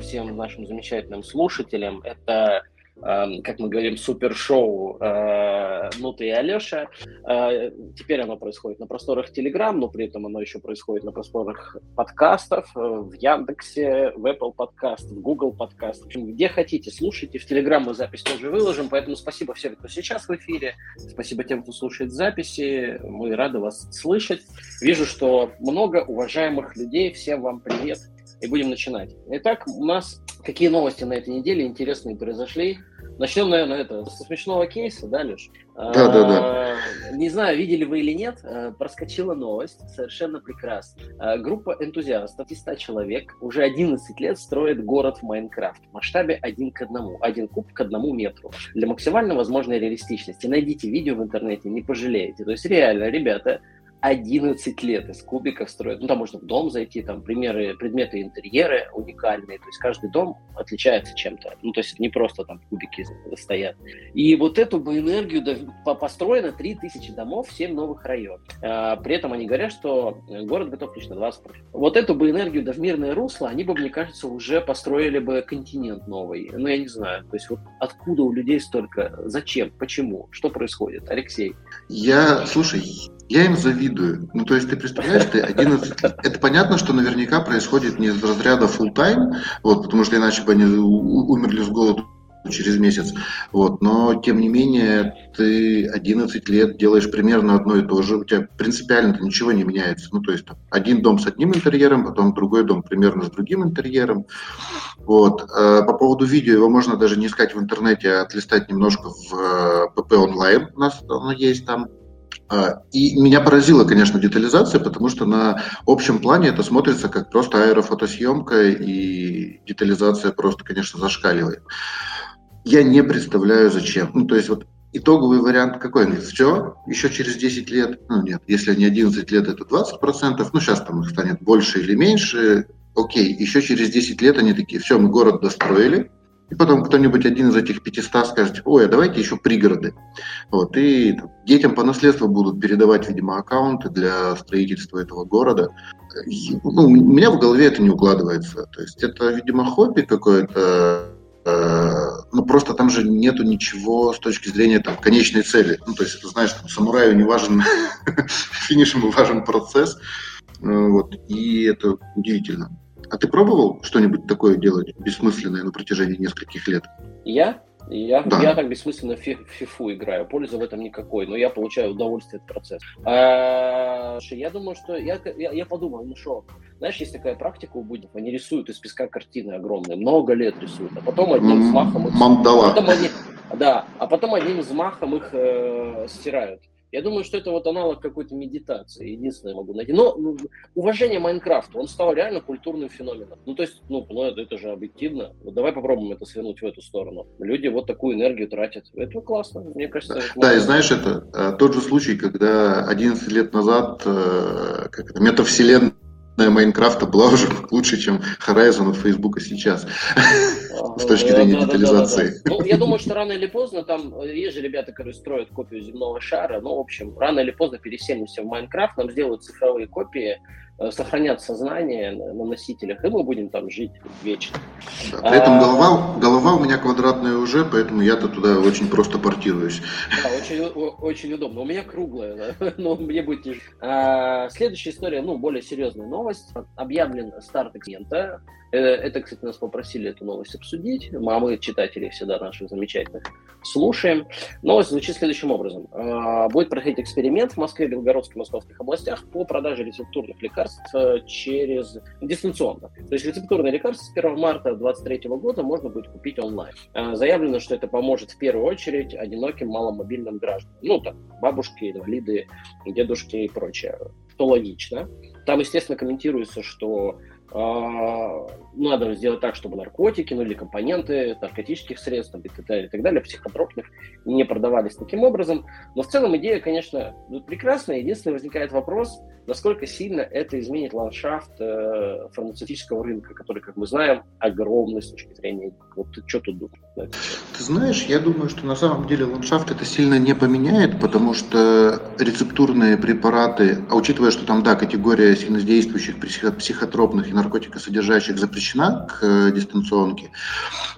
всем нашим замечательным слушателям. Это Эм, как мы говорим, супершоу э, Нута и Алеша. Э, теперь оно происходит на просторах Телеграм, но при этом оно еще происходит на просторах подкастов, э, в Яндексе, в Apple подкаст, в Google подкаст. В общем, где хотите, слушайте. В Телеграм мы запись тоже выложим, поэтому спасибо всем, кто сейчас в эфире. Спасибо тем, кто слушает записи. Мы рады вас слышать. Вижу, что много уважаемых людей. Всем вам привет. И будем начинать. Итак, у нас какие новости на этой неделе интересные произошли. Начнем, наверное, это, со смешного кейса, да, Леш? Да, да, да. Не знаю, видели вы или нет, а, проскочила новость, совершенно прекрасно. А, группа энтузиастов, 100 человек, уже 11 лет строит город в Майнкрафт в масштабе один к одному, один куб к одному метру. Для максимально возможной реалистичности. Найдите видео в интернете, не пожалеете. То есть реально, ребята, 11 лет из кубиков строят. Ну, там можно в дом зайти, там примеры, предметы интерьеры уникальные. То есть каждый дом отличается чем-то. Ну, то есть не просто там кубики стоят. И вот эту бы энергию построено 3000 домов, 7 новых районов. А, при этом они говорят, что город готов лишь на 20%. Вот эту бы энергию да в мирное русло, они бы, мне кажется, уже построили бы континент новый. Ну, я не знаю. То есть вот откуда у людей столько? Зачем? Почему? Что происходит? Алексей. Я, слушай, я им завидую. Ну, то есть ты представляешь, ты 11... Это понятно, что наверняка происходит не из разряда full time, вот, потому что иначе бы они умерли с голоду через месяц. Вот. Но, тем не менее, ты 11 лет делаешь примерно одно и то же, у тебя принципиально ничего не меняется. Ну, то есть там, один дом с одним интерьером, потом другой дом примерно с другим интерьером. Вот. А по поводу видео, его можно даже не искать в интернете, а отлистать немножко в pp онлайн, у нас оно есть там. А, и меня поразила, конечно, детализация, потому что на общем плане это смотрится как просто аэрофотосъемка, и детализация просто, конечно, зашкаливает. Я не представляю, зачем. Ну, то есть вот итоговый вариант какой? все, еще через 10 лет, ну нет, если не 11 лет, это 20%, ну сейчас там их станет больше или меньше, окей, еще через 10 лет они такие, все, мы город достроили, и потом кто-нибудь один из этих 500 скажет, ой, а давайте еще пригороды. Вот, и детям по наследству будут передавать, видимо, аккаунты для строительства этого города. И, ну, у меня в голове это не укладывается. То есть это, видимо, хобби какое-то, э, ну просто там же нету ничего с точки зрения там, конечной цели. Ну, то есть, знаешь, там, самураю не важен финиш, ему важен процесс. Э, вот, и это удивительно. А ты пробовал что-нибудь такое делать бессмысленное на протяжении нескольких лет? Я? Я, да. я так бессмысленно в фифу играю, пользы в этом никакой, но я получаю удовольствие от процесса. А, я думаю, что я, я, я подумал, ну что, знаешь, есть такая практика у буддиков, они рисуют из песка картины огромные, много лет рисуют, а потом одним взмахом их... Мандала. Потом они, да, а потом одним взмахом их э, стирают. Я думаю, что это вот аналог какой-то медитации. Единственное могу найти. Но ну, уважение Майнкрафту, он стал реально культурным феноменом. Ну, то есть, ну, ну это, это же объективно. Вот давай попробуем это свернуть в эту сторону. Люди вот такую энергию тратят. Это классно, мне кажется. Да, да и знаешь, это э, тот же случай, когда 11 лет назад э, как это, метавселенная Майнкрафта была уже лучше, чем Horizon от Фейсбука сейчас, с точки зрения детализации. Ну, я думаю, что рано или поздно, там есть же ребята, которые строят копию земного шара, ну, в общем, рано или поздно переселимся в Майнкрафт, нам сделают цифровые копии, Э, сохранят сознание на носителях, и мы будем там жить вечно. Да, при этом а, голова, голова у меня квадратная уже, поэтому я-то туда очень просто портируюсь. Да, очень, очень удобно. У меня круглая, да? но мне будет тяжело. А, следующая история, ну, более серьезная новость. Объявлен старт клиента. Э, это, кстати, нас попросили эту новость обсудить. Мамы, читатели всегда наших замечательных слушаем. Новость звучит следующим образом. А, будет проходить эксперимент в Москве, Белгородской и Московских областях по продаже рецептурных лекарств э, через дистанционно. То есть рецептурные лекарства с 1 марта 2023 года можно будет купить онлайн. Э, заявлено, что это поможет в первую очередь одиноким маломобильным гражданам. Ну, там, бабушки, инвалиды, дедушки и прочее. Что логично. Там, естественно, комментируется, что надо сделать так, чтобы наркотики, ну или компоненты наркотических средств и так далее, и так далее, психотропных, не продавались таким образом. Но в целом идея, конечно, прекрасная. Единственное, возникает вопрос, насколько сильно это изменит ландшафт э, фармацевтического рынка, который, как мы знаем, огромный с точки зрения... Вот ты что тут думаешь? Ты знаешь, я думаю, что на самом деле ландшафт это сильно не поменяет, потому что рецептурные препараты, а учитывая, что там, да, категория сильнодействующих психотропных и наркотикосодержащих запрещена к э, дистанционке,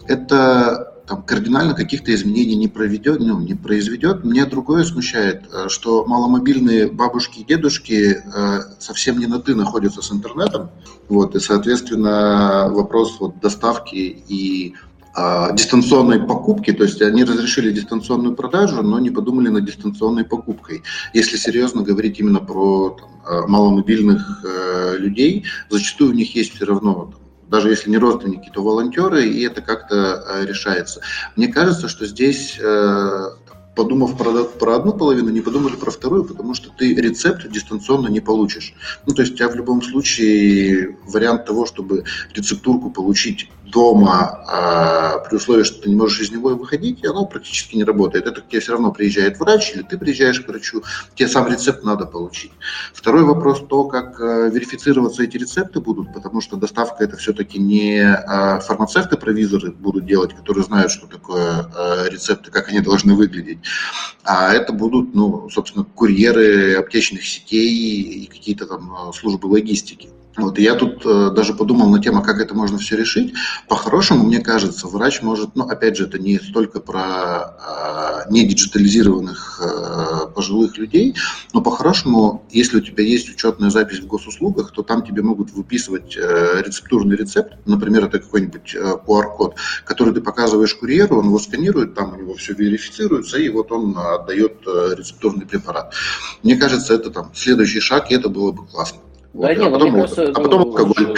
это там, кардинально каких-то изменений не проведет, ну, не произведет. Мне другое смущает, э, что маломобильные бабушки и дедушки э, совсем не на «ты» находятся с интернетом. Вот, и, соответственно, вопрос вот, доставки и дистанционной покупки, то есть они разрешили дистанционную продажу, но не подумали над дистанционной покупкой. Если серьезно говорить именно про там, а, маломобильных э, людей, зачастую у них есть все равно даже если не родственники, то волонтеры, и это как-то э, решается. Мне кажется, что здесь э, подумав про, про одну половину, не подумали про вторую, потому что ты рецепт дистанционно не получишь. Ну, то есть у тебя в любом случае вариант того, чтобы рецептурку получить дома, а, при условии, что ты не можешь из него выходить, оно практически не работает. Это к тебе все равно приезжает врач, или ты приезжаешь к врачу, тебе сам рецепт надо получить. Второй вопрос то, как а, верифицироваться эти рецепты будут, потому что доставка это все-таки не а, фармацевты-провизоры будут делать, которые знают, что такое а, рецепты, как они должны выглядеть а это будут, ну, собственно, курьеры аптечных сетей и какие-то там а, службы логистики. Вот, я тут э, даже подумал на тему, как это можно все решить. По-хорошему, мне кажется, врач может, ну, опять же, это не столько про э, недиджитализированных э, пожилых людей, но по-хорошему, если у тебя есть учетная запись в госуслугах, то там тебе могут выписывать э, рецептурный рецепт, например, это какой-нибудь э, QR-код, который ты показываешь курьеру, он его сканирует, там у него все верифицируется, и вот он отдает э, рецептурный препарат. Мне кажется, это там следующий шаг, и это было бы классно. Да, а, нет, потом, мне кажется, а потом алкоголь.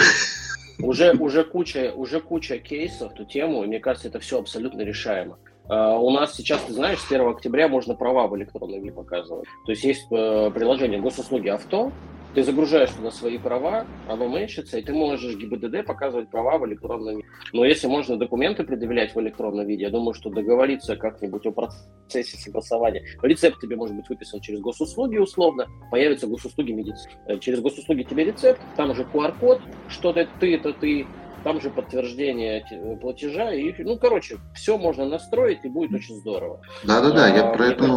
Уже, уже, куча, уже куча кейсов в ту тему, и мне кажется, это все абсолютно решаемо. Uh, у нас сейчас, ты знаешь, с 1 октября можно права в электронном виде показывать. То есть есть uh, приложение госуслуги авто, ты загружаешь туда свои права, оно мэчится, и ты можешь ГИБДД показывать права в электронном виде. Но если можно документы предъявлять в электронном виде, я думаю, что договориться как-нибудь о процессе согласования. Рецепт тебе может быть выписан через госуслуги условно, появятся госуслуги медицины. Э, через госуслуги тебе рецепт, там уже QR-код, что это ты, это ты, там же подтверждение платежа, и, ну, короче, все можно настроить, и будет очень здорово. Да-да-да, я а, про это...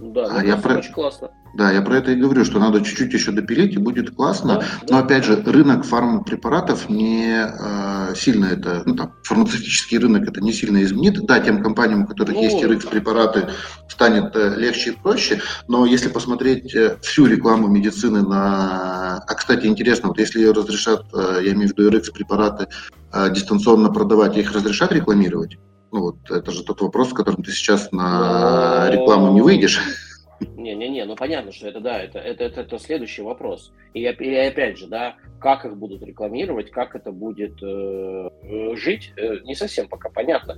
Да, а я про... очень классно. Да, я про это и говорю, что надо чуть-чуть еще допилить, и будет классно. Да, Но да. опять же, рынок фармпрепаратов не э, сильно это, ну там, фармацевтический рынок это не сильно изменит. Да, тем компаниям, у которых ну, есть RX-препараты, станет э, легче и проще. Но если посмотреть э, всю рекламу медицины на... А, кстати, интересно, вот если ее разрешат, э, я имею в виду RX-препараты, э, дистанционно продавать, их разрешат рекламировать? Ну вот, это же тот вопрос, с которым ты сейчас на рекламу не выйдешь. Не-не-не, ну понятно, что это да, это, это, это, это следующий вопрос. И, и опять же, да, как их будут рекламировать, как это будет э, жить, э, не совсем пока понятно.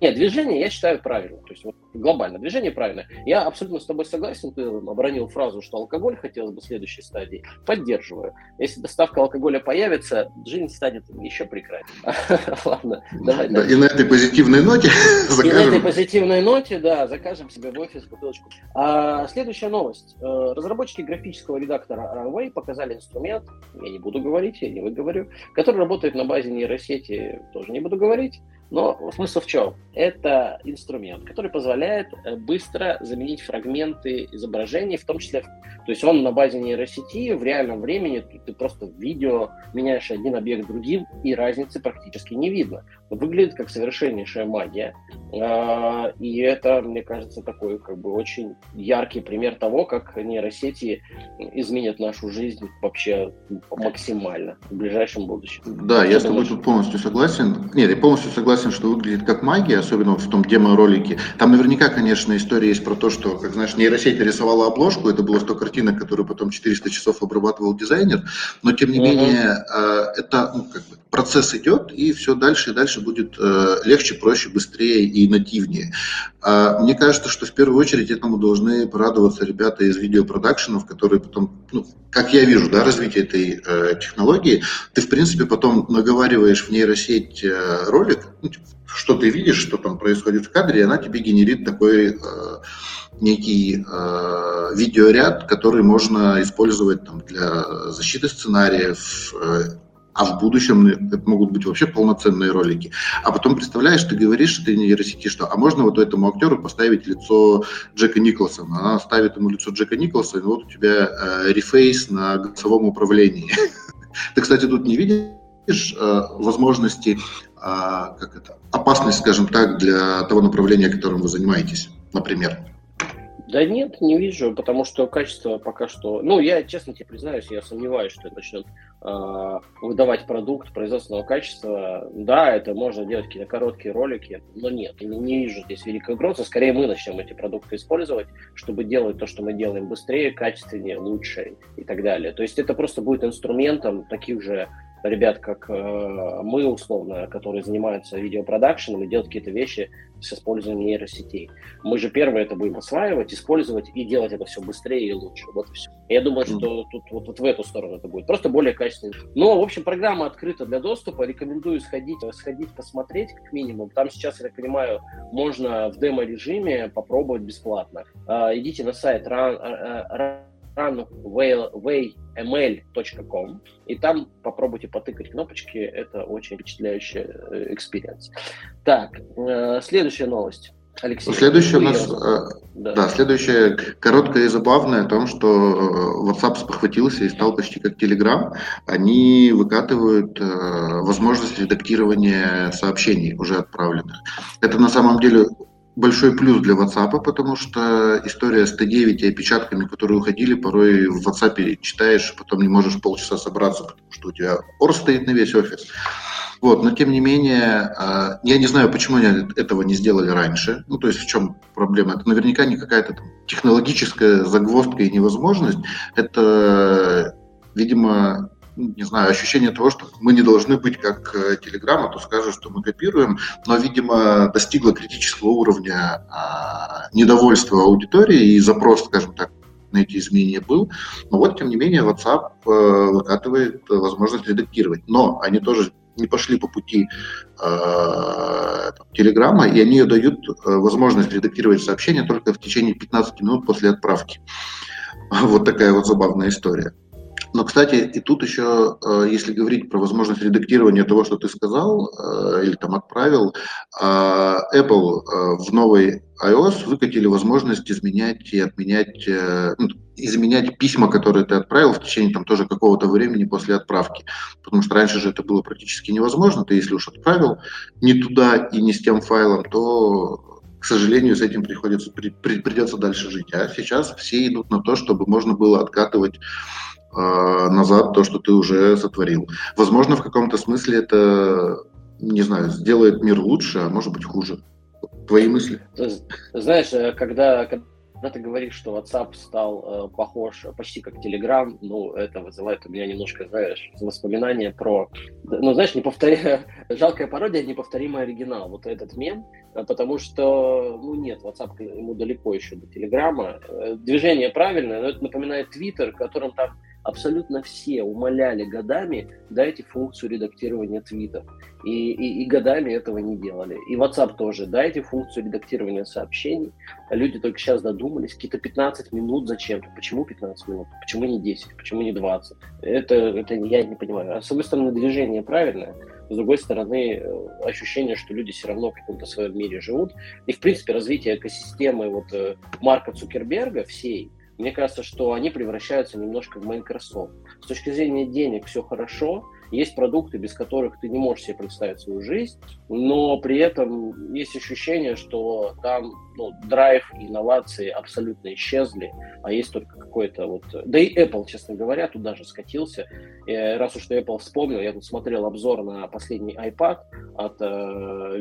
Нет, движение я считаю правильным. То есть вот, глобально движение правильное. Я абсолютно с тобой согласен. Ты обронил фразу, что алкоголь хотелось бы в следующей стадии. Поддерживаю. Если доставка алкоголя появится, жизнь станет еще прекраснее. Ладно, давай. Да, и на этой позитивной ноте закажем. И на этой позитивной ноте, да, закажем себе в офис бутылочку. А, следующая новость. Э, разработчики графического редактора Runway показали инструмент, я не буду говорить, я не выговорю, который работает на базе нейросети, тоже не буду говорить. Но смысл в чем? Это инструмент, который позволяет э, быстро заменить фрагменты изображений, в том числе, то есть он на базе нейросети в реальном времени, ты просто в видео меняешь один объект другим, и разницы практически не видно. Выглядит как совершеннейшая магия. А, и это, мне кажется, такой как бы очень яркий пример того, как нейросети изменят нашу жизнь вообще максимально в ближайшем будущем. Да, я с тобой тут полностью согласен. Нет, я полностью согласен, что выглядит как магия, особенно в том демо-ролике. Там наверняка, конечно, история есть про то, что, как знаешь, нейросеть рисовала обложку, это было 100 картинок, которые потом 400 часов обрабатывал дизайнер, но тем не uh-huh. менее а, это ну, как бы, процесс идет, и все дальше и дальше будет э, легче, проще, быстрее и нативнее. А мне кажется, что в первую очередь этому должны порадоваться ребята из видеопродакшенов, которые потом, ну, как я вижу, да, развитие этой э, технологии, ты, в принципе, потом наговариваешь в нейросеть э, ролик, что ты видишь, что там происходит в кадре, и она тебе генерит такой э, некий э, видеоряд, который можно использовать там, для защиты сценариев, э, а в будущем это могут быть вообще полноценные ролики. А потом, представляешь, ты говоришь, ты нейросети, что, а можно вот этому актеру поставить лицо Джека Николсона? Она ставит ему лицо Джека Николсона, и вот у тебя э, рефейс на голосовом управлении. Ты, кстати, тут не видишь э, возможности, а, как это, опасность, скажем так, для того направления, которым вы занимаетесь, например? Да нет, не вижу, потому что качество пока что... Ну, я честно тебе признаюсь, я сомневаюсь, что это начнет э, выдавать продукт производственного качества. Да, это можно делать какие-то короткие ролики, но нет, не, не вижу здесь великой угрозы. Скорее мы начнем эти продукты использовать, чтобы делать то, что мы делаем быстрее, качественнее, лучше и так далее. То есть это просто будет инструментом таких же ребят, как э, мы, условно, которые занимаются видеопродакшеном и делают какие-то вещи с использованием нейросетей. Мы же первые это будем осваивать, использовать и делать это все быстрее и лучше. Вот и все. Я думаю, что тут вот, вот в эту сторону это будет. Просто более качественно. Но, в общем, программа открыта для доступа. Рекомендую сходить, сходить посмотреть, как минимум. Там сейчас, я так понимаю, можно в демо-режиме попробовать бесплатно. Э, идите на сайт run, run runwayml.com, и там попробуйте потыкать кнопочки, это очень впечатляющий э, experience. Так, э, следующая новость. Алексей. Следующая у нас, э, да. да, следующая короткая и забавная о том, что WhatsApp спохватился и стал почти как Telegram. Они выкатывают возможность редактирования сообщений уже отправленных. Это на самом деле большой плюс для WhatsApp, потому что история с Т9 и опечатками, которые уходили, порой в WhatsApp читаешь, потом не можешь полчаса собраться, потому что у тебя ор стоит на весь офис. Вот, но тем не менее, а, я не знаю, почему они этого не сделали раньше. Ну, то есть в чем проблема? Это наверняка не какая-то там технологическая загвоздка и невозможность. Это, видимо, не знаю, ощущение того, что мы не должны быть как Telegram, а то скажут, что мы копируем, но, видимо, достигло критического уровня а, недовольства аудитории и запрос, скажем так, на эти изменения был. Но вот, тем не менее, WhatsApp э, выкатывает возможность редактировать. Но они тоже не пошли по пути э, Телеграма, и они дают э, возможность редактировать сообщения только в течение 15 минут после отправки. Вот такая вот забавная история. Но, кстати, и тут еще, э, если говорить про возможность редактирования того, что ты сказал э, или там отправил, э, Apple в новой iOS выкатили возможность изменять и отменять, ну, изменять письма, которые ты отправил в течение там тоже какого-то времени после отправки. Потому что раньше же это было практически невозможно. Ты если уж отправил не туда и не с тем файлом, то к сожалению, с этим приходится, при, придется дальше жить. А сейчас все идут на то, чтобы можно было откатывать назад то, что ты уже сотворил. Возможно, в каком-то смысле это, не знаю, сделает мир лучше, а может быть хуже. Твои мысли? Знаешь, э, когда, когда ты говоришь, что WhatsApp стал э, похож почти как Telegram, ну, это вызывает у меня немножко, знаешь, воспоминания про... Ну, знаешь, не повторяя... Жалкая пародия, неповторимый оригинал. Вот этот мем, э, потому что, ну, нет, WhatsApp ему далеко еще до Телеграма. Э, движение правильное, но это напоминает Twitter, которым там абсолютно все умоляли годами, дайте функцию редактирования твитов. И, и, и годами этого не делали. И WhatsApp тоже, дайте функцию редактирования сообщений. Люди только сейчас додумались, какие-то 15 минут зачем-то. Почему 15 минут? Почему не 10? Почему не 20? Это, это я не понимаю. А с одной стороны, движение правильное, с другой стороны, э, ощущение, что люди все равно в каком-то своем мире живут. И, в принципе, развитие экосистемы вот э, Марка Цукерберга всей – мне кажется, что они превращаются немножко в Microsoft. С точки зрения денег все хорошо, есть продукты, без которых ты не можешь себе представить свою жизнь, но при этом есть ощущение, что там ну, драйв и инновации абсолютно исчезли, а есть только какой-то вот... Да и Apple, честно говоря, туда же скатился. И раз уж Apple вспомнил, я тут смотрел обзор на последний iPad от э,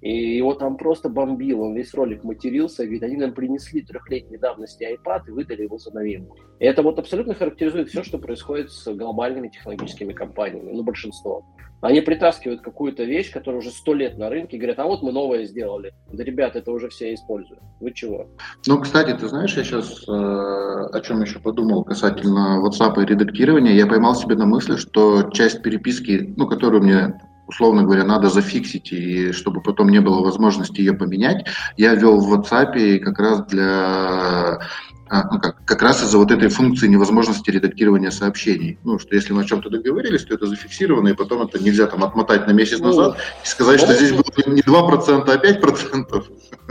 и его там просто бомбил, он весь ролик матерился, говорит, они нам принесли трехлетней давности iPad и выдали его за новинку. И это вот абсолютно характеризует все, что происходит с глобальными технологическими компаниями, ну, большинство. Они притаскивают какую-то вещь, которая уже сто лет на рынке, говорят, а вот мы новое сделали. Да, ребята, это уже все используют. Вы чего? Ну, кстати, ты знаешь, я сейчас э, о чем еще подумал касательно WhatsApp и редактирования. Я поймал себе на мысли, что часть переписки, ну, которую мне условно говоря, надо зафиксить, и чтобы потом не было возможности ее поменять, я ввел в WhatsApp как раз для ну, как, как раз из-за вот этой функции невозможности редактирования сообщений. Ну, что если мы о чем-то договорились, то это зафиксировано, и потом это нельзя там отмотать на месяц ну, назад и сказать, что здесь было не 2%, а 5%.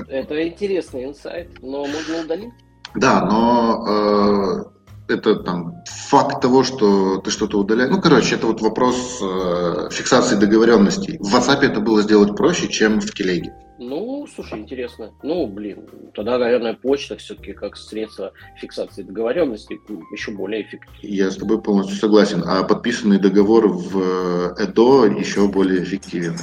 Это интересный инсайт, но можно удалить. Да, но это там факт того, что ты что-то удаляешь. Ну, короче, это вот вопрос э, фиксации договоренностей. В WhatsApp это было сделать проще, чем в Телеге. Ну, слушай, интересно. Ну, блин, тогда, наверное, почта все-таки как средство фиксации договоренности еще более эффективно. Я с тобой полностью согласен. А подписанный договор в ЭДО еще более эффективен.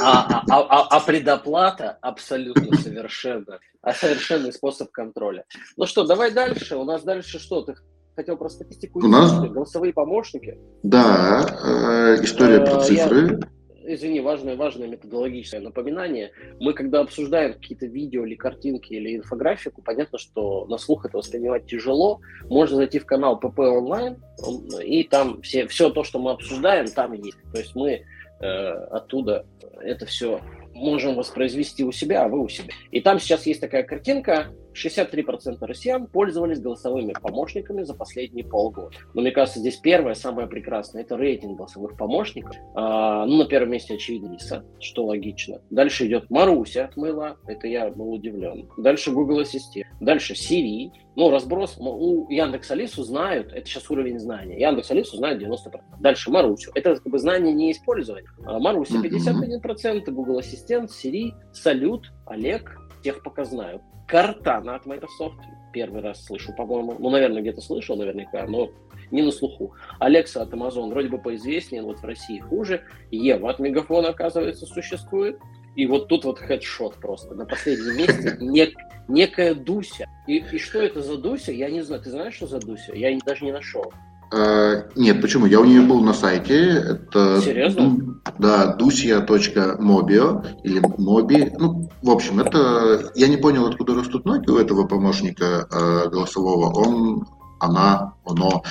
А, а, а, а предоплата абсолютно совершенно, а совершенный способ контроля. Ну что, давай дальше. У нас дальше что? Ты хотел про статистику? У нас... Голосовые помощники? Да, э, история про э, цифры. Я извини, важное, важное методологическое напоминание. Мы, когда обсуждаем какие-то видео или картинки или инфографику, понятно, что на слух это воспринимать тяжело. Можно зайти в канал ПП онлайн, и там все, все то, что мы обсуждаем, там есть. То есть мы э, оттуда это все можем воспроизвести у себя, а вы у себя. И там сейчас есть такая картинка, 63% россиян пользовались голосовыми помощниками за последние полгода. Но мне кажется, здесь первое, самое прекрасное, это рейтинг голосовых помощников. А, ну, на первом месте, очевидно, что логично. Дальше идет Маруся от Мыла, это я был удивлен. Дальше Google Ассистент. Дальше Siri. Ну, разброс. У Яндекс Алису знают, это сейчас уровень знания. Яндекс Алису знают 90%. Дальше Марусю. Это как бы знание не использование. А Маруся 51%, Google Ассистент, Siri, Салют, Олег, тех пока знают. Картана от Microsoft. Первый раз слышу, по-моему. Ну, наверное, где-то слышал наверняка, но не на слуху. Алекса от Amazon вроде бы поизвестнее, но вот в России хуже. Ева от Мегафона, оказывается, существует. И вот тут вот хедшот просто. На последнем месте нек, некая Дуся. И, и что это за Дуся, я не знаю. Ты знаешь, что за Дуся? Я даже не нашел. А, нет, почему? Я у нее был на сайте. Это Серьезно? Ду, да, dusia.mobio или моби. Ну, в общем, это... Я не понял, откуда растут ноги у этого помощника э, голосового. Он, она, оно.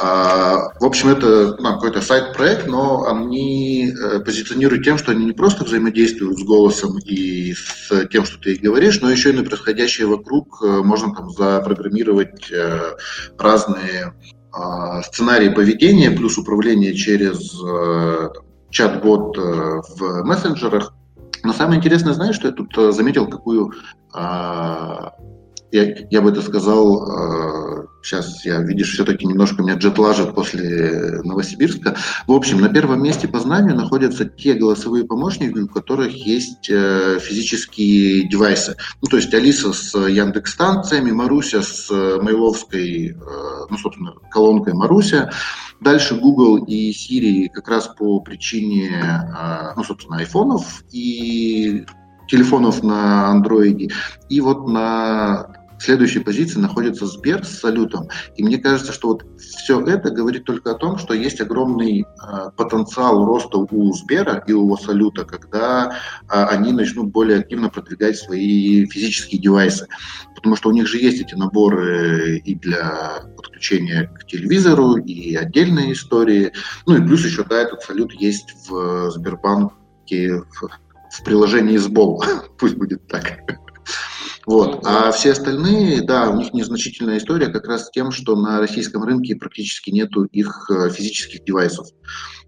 Э, в общем, это ну, какой-то сайт-проект, но они э, позиционируют тем, что они не просто взаимодействуют с голосом и с тем, что ты говоришь, но еще и на происходящее вокруг э, можно там запрограммировать э, разные а, сценарий поведения плюс управление через э, чат-бот э, в мессенджерах. Но самое интересное, знаешь, что я тут э, заметил, какую а, я, я бы это сказал, э, сейчас я, видишь, все-таки немножко меня джет лажит после Новосибирска. В общем, на первом месте по знанию находятся те голосовые помощники, у которых есть э, физические девайсы. Ну, то есть Алиса с Яндекс-станциями, Маруся с Мейловской, э, ну, собственно, колонкой Маруся. Дальше Google и Siri как раз по причине, э, ну, собственно, айфонов и телефонов на андроиде. И вот на в следующей позиции находится Сбер с салютом. И мне кажется, что вот все это говорит только о том, что есть огромный э, потенциал роста у Сбера и у салюта, когда э, они начнут более активно продвигать свои физические девайсы. Потому что у них же есть эти наборы и для подключения к телевизору, и отдельные истории. Ну и плюс еще, да, этот салют есть в Сбербанке, в, в приложении СБОЛ. Пусть будет так. Вот. А все остальные, да, у них незначительная история как раз с тем, что на российском рынке практически нету их э, физических девайсов.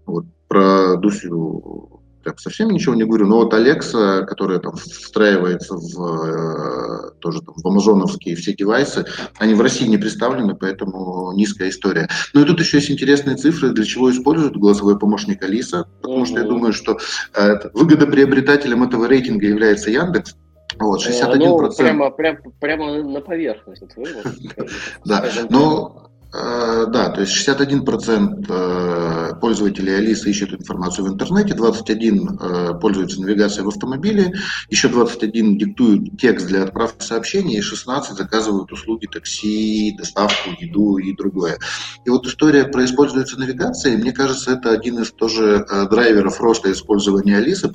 Вот. Про Дусю прям совсем ничего не говорю, но вот Alexa, которая там встраивается в, э, тоже там, в амазоновские все девайсы, они в России не представлены, поэтому низкая история. Ну и тут еще есть интересные цифры, для чего используют голосовой помощник Алиса, потому что я думаю, что э, выгодоприобретателем этого рейтинга является Яндекс, вот, 61%. Ну, прямо, прямо, прямо на поверхность. Да, но э, да, то есть 61% э, пользователей Алисы ищут информацию в интернете, 21 э, пользуются навигацией в автомобиле, еще 21 диктуют текст для отправки сообщений, и 16 заказывают услуги такси, доставку, еду и другое. И вот история про используется навигацией, мне кажется, это один из тоже драйверов роста использования Алисы,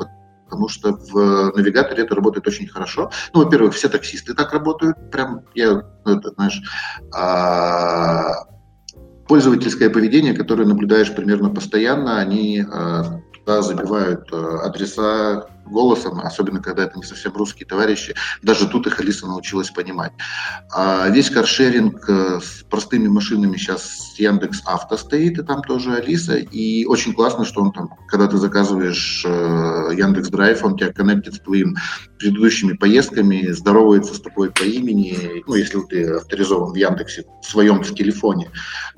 потому что в навигаторе это работает очень хорошо. Ну, во-первых, все таксисты так работают, прям, я, ну, это, знаешь, а, пользовательское поведение, которое наблюдаешь примерно постоянно, они а, забивают э, адреса голосом, особенно когда это не совсем русские товарищи, даже тут их Алиса научилась понимать. А весь каршеринг э, с простыми машинами сейчас с Яндекс Авто стоит, и там тоже Алиса, и очень классно, что он там, когда ты заказываешь э, Яндекс Драйв, он тебя коннектит с твоим предыдущими поездками, здоровается с тобой по имени, ну, если ты авторизован в Яндексе, в своем в телефоне,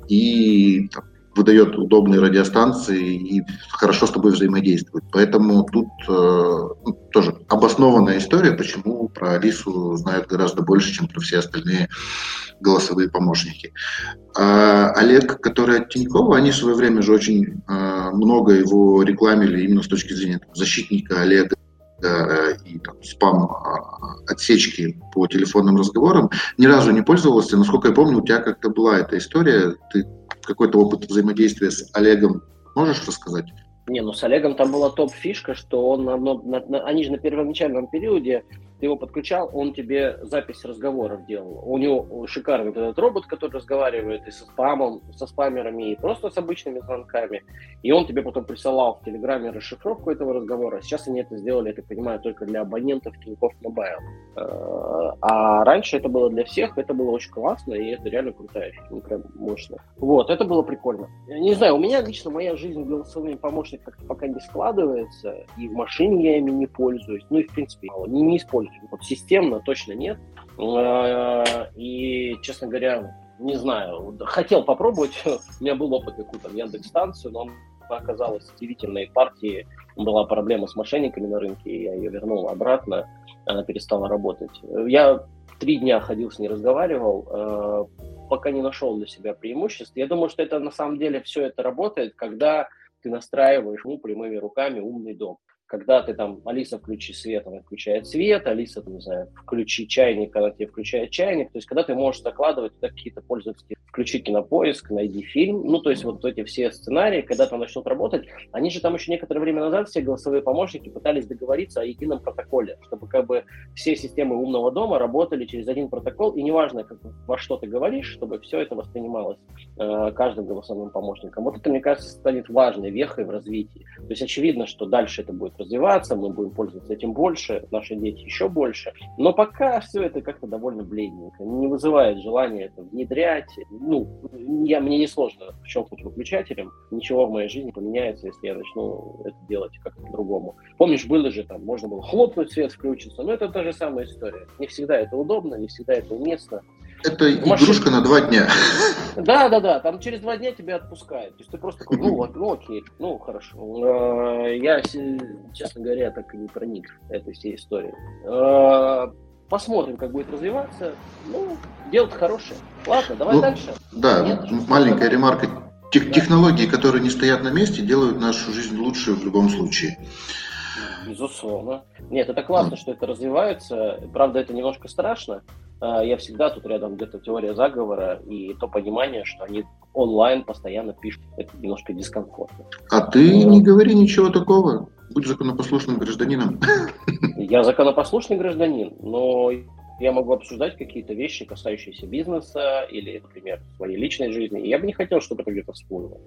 и там, выдает удобные радиостанции и хорошо с тобой взаимодействует. Поэтому тут э, ну, тоже обоснованная история, почему про Алису знают гораздо больше, чем про все остальные голосовые помощники. А Олег, который от Тинькова, они в свое время же очень э, много его рекламили именно с точки зрения там, защитника Олега э, и там, спам э, отсечки по телефонным разговорам, ни разу не пользовался. Насколько я помню, у тебя как-то была эта история, ты какой-то опыт взаимодействия с Олегом можешь рассказать? Не, ну с Олегом там была топ-фишка, что он на, на, на, они же на первоначальном периоде ты его подключал, он тебе запись разговоров делал. У него шикарный этот робот, который разговаривает и со спамом, со спамерами, и просто с обычными звонками. И он тебе потом присылал в Телеграме расшифровку этого разговора. Сейчас они это сделали, я так понимаю, только для абонентов Тинькофф Мобайл. Э, а раньше это было для всех, это было очень классно, и это реально крутая фигня, прям мощно. Вот, это было прикольно. Не знаю, у меня лично моя жизнь голосовыми помощниками как-то пока не складывается, и в машине я ими не пользуюсь, ну и в принципе не, не использую вот системно точно нет. Э, и, честно говоря, не знаю, хотел попробовать. У меня был опыт какую-то Яндекс-станцию, но оказалась удивительной партии. Была проблема с мошенниками на рынке, я ее вернул обратно, она перестала работать. Я три дня ходил с ней, разговаривал, э, пока не нашел для себя преимуществ. Я думаю, что это на самом деле все это работает, когда ты настраиваешь ему прямыми руками умный дом когда ты там, Алиса, включи свет, она включает свет, Алиса, не знаю, включи чайник, она тебе включает чайник. То есть, когда ты можешь закладывать туда какие-то пользовательские, включи кинопоиск, найди фильм. Ну, то есть, вот эти все сценарии, когда там начнут работать, они же там еще некоторое время назад, все голосовые помощники пытались договориться о едином протоколе, чтобы как бы все системы умного дома работали через один протокол, и неважно, как, во что ты говоришь, чтобы все это воспринималось э, каждым голосовым помощником. Вот это, мне кажется, станет важной вехой в развитии. То есть, очевидно, что дальше это будет развиваться, мы будем пользоваться этим больше, наши дети еще больше. Но пока все это как-то довольно бледненько, не вызывает желания это внедрять. Ну, я, мне не сложно щелкнуть выключателем, ничего в моей жизни поменяется, если я начну это делать как-то по-другому. Помнишь, было же там, можно было хлопнуть, свет включится, но это та же самая история. Не всегда это удобно, не всегда это уместно. Это игрушка на два дня. Да, да, да. Там через два дня тебя отпускают. То есть ты просто такой, ну, ну окей, ну хорошо. Э, я, честно говоря, так и не проник этой всей истории. Э, посмотрим, как будет развиваться. Ну, дело хорошее. Ладно, давай ну, дальше. Да, Нет, маленькая ремарка. Тех, да. Технологии, которые не стоят на месте, делают нашу жизнь лучше в любом случае. Безусловно. Нет, это классно, что это развивается. Правда, это немножко страшно, я всегда тут рядом где-то теория заговора и то понимание, что они онлайн постоянно пишут. Это немножко дискомфортно. А ты не говори ничего такого. Будь законопослушным гражданином. Я законопослушный гражданин, но я могу обсуждать какие-то вещи, касающиеся бизнеса или, например, своей личной жизни. И я бы не хотел, чтобы это где-то всплыло.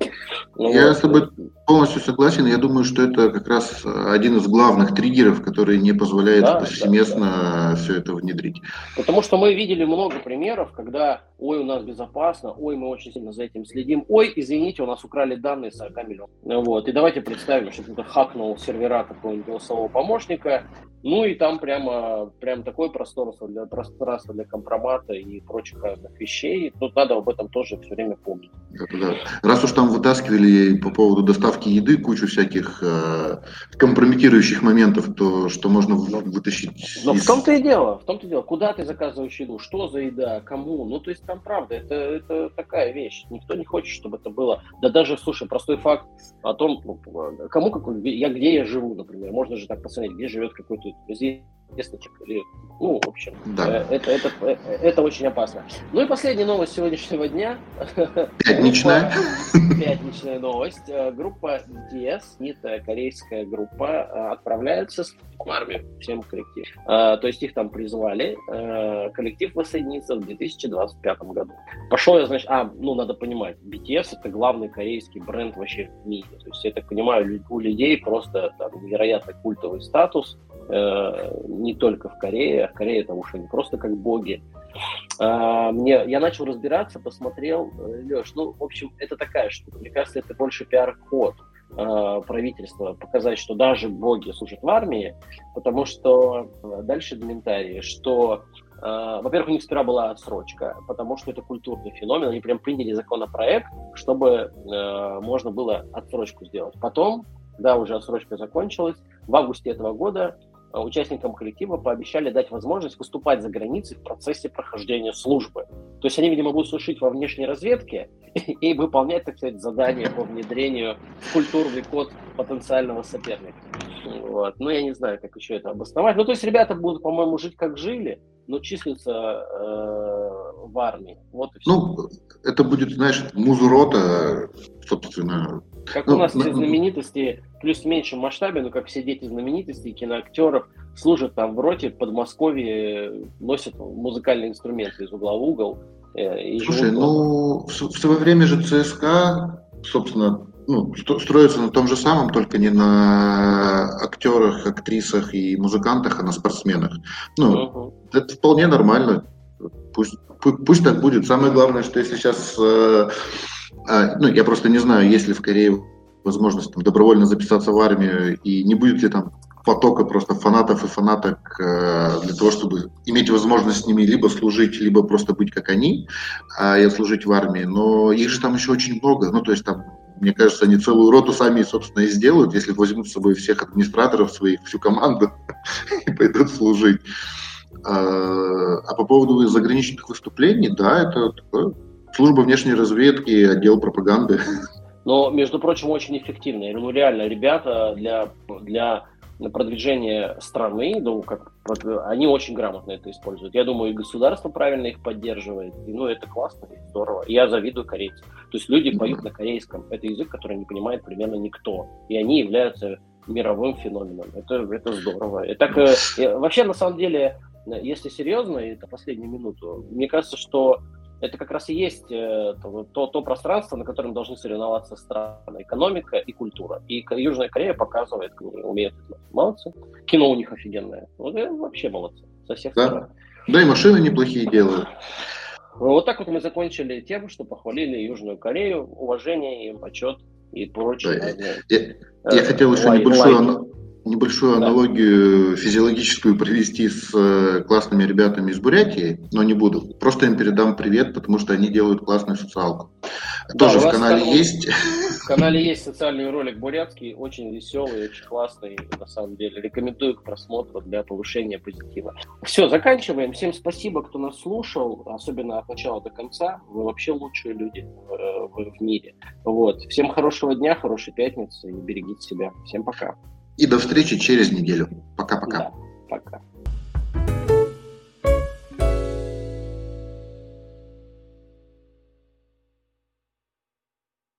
Ну, я вот. с тобой полностью согласен. Я думаю, что это как раз один из главных триггеров, который не позволяет да, повсеместно да, да. все это внедрить. Потому что мы видели много примеров, когда ой, у нас безопасно, ой, мы очень сильно за этим следим, ой, извините, у нас украли данные 40 миллионов. Вот. И давайте представим, что кто-то хакнул сервера какого-нибудь голосового помощника, ну и там прямо, прям такое пространство для, пространство для компромата и прочих разных вещей. Тут надо об этом тоже все время помнить. Да, да. Раз уж там вытаскивали по поводу доставки еды кучу всяких э, компрометирующих моментов, то что можно но, вытащить? Но из... в том-то и дело, в том-то и дело, куда ты заказываешь еду, что за еда, кому. Ну, то есть там правда, это, это такая вещь. Никто не хочет, чтобы это было. Да даже, слушай, простой факт о том, ну, кому какой, я где я живу, например. Можно же так посмотреть, где живет какой-то друзей Весточек или ну, в общем, да. это, это, это очень опасно. Ну и последняя новость сегодняшнего дня. Пятничная. Пятничная новость. Группа DS, НИТа, корейская группа, отправляется в армию, всем коллектив. То есть их там призвали. Коллектив воссоединится в 2025 году. Пошел я, значит, а, ну, надо понимать, BTS это главный корейский бренд вообще в мире. То есть, я так понимаю, у людей просто там невероятно культовый статус Э, не только в Корее, а в Корее это уж они просто как боги. А, мне, я начал разбираться, посмотрел, э, Леш, ну, в общем, это такая штука. Мне кажется, это больше пиар-ход э, правительства показать, что даже боги служат в армии, потому что дальше комментарии, что во-первых, у них сперва была отсрочка, потому что это культурный феномен. Они прям приняли законопроект, чтобы э, можно было отсрочку сделать. Потом, да, уже отсрочка закончилась, в августе этого года Э, участникам коллектива пообещали дать возможность выступать за границей в процессе прохождения службы. То есть они, видимо, будут служить во внешней разведке и выполнять, так сказать, задания по внедрению в культурный код потенциального соперника. Вот. Ну, я не знаю, как еще это обосновать. Ну, то есть ребята будут, по-моему, жить как жили, но числятся э, в армии. Вот и все. Ну, это будет, знаешь, музурота, собственно, как ну, у нас ну, все знаменитости, плюс в меньшем масштабе, но как все дети знаменитостей, киноактеров, служат там в роте, в Подмосковье, носят музыкальные инструменты из угла в угол. Э, и Слушай, ну, в, в свое время же ЦСКА, собственно, ну, строится на том же самом, только не на актерах, актрисах и музыкантах, а на спортсменах. Ну, угу. это вполне нормально. Пусть, пусть, пусть так будет. Самое главное, что если сейчас э, а, ну, я просто не знаю, есть ли в Корее возможность там, добровольно записаться в армию, и не будет ли там потока просто фанатов и фанаток э, для того, чтобы иметь возможность с ними либо служить, либо просто быть как они, а и служить в армии. Но их же там еще очень много. Ну, то есть там, мне кажется, они целую роту сами, собственно, и сделают, если возьмут с собой всех администраторов своих, всю команду и пойдут служить. А, а по поводу заграничных выступлений, да, это такое служба внешней разведки, отдел пропаганды. Но, между прочим, очень эффективные. Ну, реально, ребята для, для продвижения страны, ну, как, они очень грамотно это используют. Я думаю, и государство правильно их поддерживает. И, ну, это классно, и здорово. Я завидую корейцам. То есть люди поют на корейском. Это язык, который не понимает примерно никто. И они являются мировым феноменом. Это, это здорово. И так, э, вообще, на самом деле, если серьезно, это последнюю минуту, мне кажется, что это как раз и есть э, то, то, пространство, на котором должны соревноваться страны, экономика и культура. И Южная Корея показывает, они умеют это. Молодцы. Кино у них офигенное. Вот э, вообще молодцы. Со всех да. сторон. Да, и машины неплохие делают. Вот так вот мы закончили тем, что похвалили Южную Корею, уважение им, почет и прочее. Да, я, я, я хотел еще небольшую, небольшую аналогию физиологическую провести с э, классными ребятами из Бурятии, но не буду. Просто им передам привет, потому что они делают классную социалку. Да, Тоже в канале канал, есть. В канале есть социальный ролик бурятский, очень веселый, очень классный, на самом деле. Рекомендую к просмотру для повышения позитива. Все, заканчиваем. Всем спасибо, кто нас слушал, особенно от начала до конца. Вы вообще лучшие люди в, в, в мире. Вот. Всем хорошего дня, хорошей пятницы и берегите себя. Всем пока. И до встречи через неделю. Пока-пока. Да, пока.